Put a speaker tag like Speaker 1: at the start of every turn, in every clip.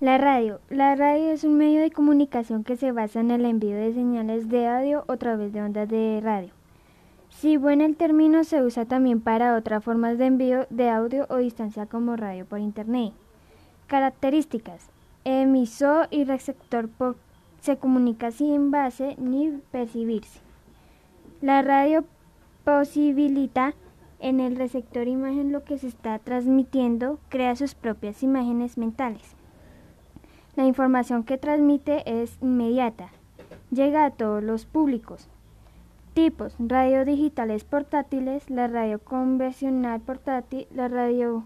Speaker 1: La radio. La radio es un medio de comunicación que se basa en el envío de señales de audio a través de ondas de radio. Si bueno el término se usa también para otras formas de envío de audio o distancia como radio por internet. Características. Emisor y receptor se comunica sin base ni percibirse. La radio posibilita en el receptor imagen lo que se está transmitiendo, crea sus propias imágenes mentales. La información que transmite es inmediata, llega a todos los públicos. Tipos: radio digitales portátiles, la radio convencional portátil, la radio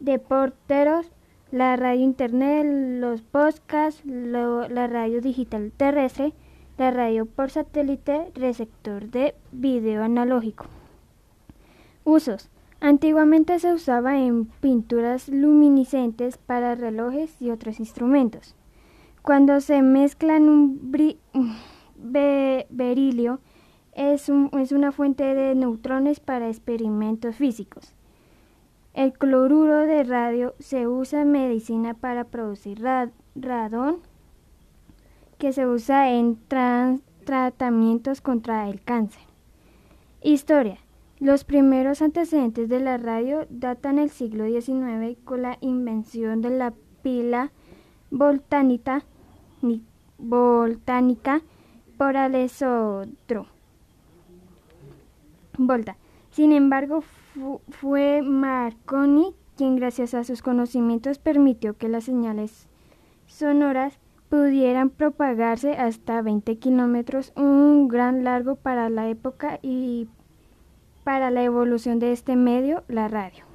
Speaker 1: de porteros, la radio internet, los podcasts, la radio digital terrestre, la radio por satélite, receptor de video analógico. Usos: Antiguamente se usaba en pinturas luminiscentes para relojes y otros instrumentos. Cuando se mezclan un berilio, es, es, una fuente de neutrones para experimentos físicos. El cloruro de radio se usa en medicina para producir radón, que se usa en tratamientos contra el cáncer. Historia. Los primeros antecedentes de la radio datan del siglo XIX con la invención de la pila voltánica, voltánica por Alessandro Volta. Sin embargo, fue Marconi quien gracias a sus conocimientos permitió que las señales sonoras pudieran propagarse hasta 20 kilómetros, un gran largo para la época y para la evolución de este medio, la radio.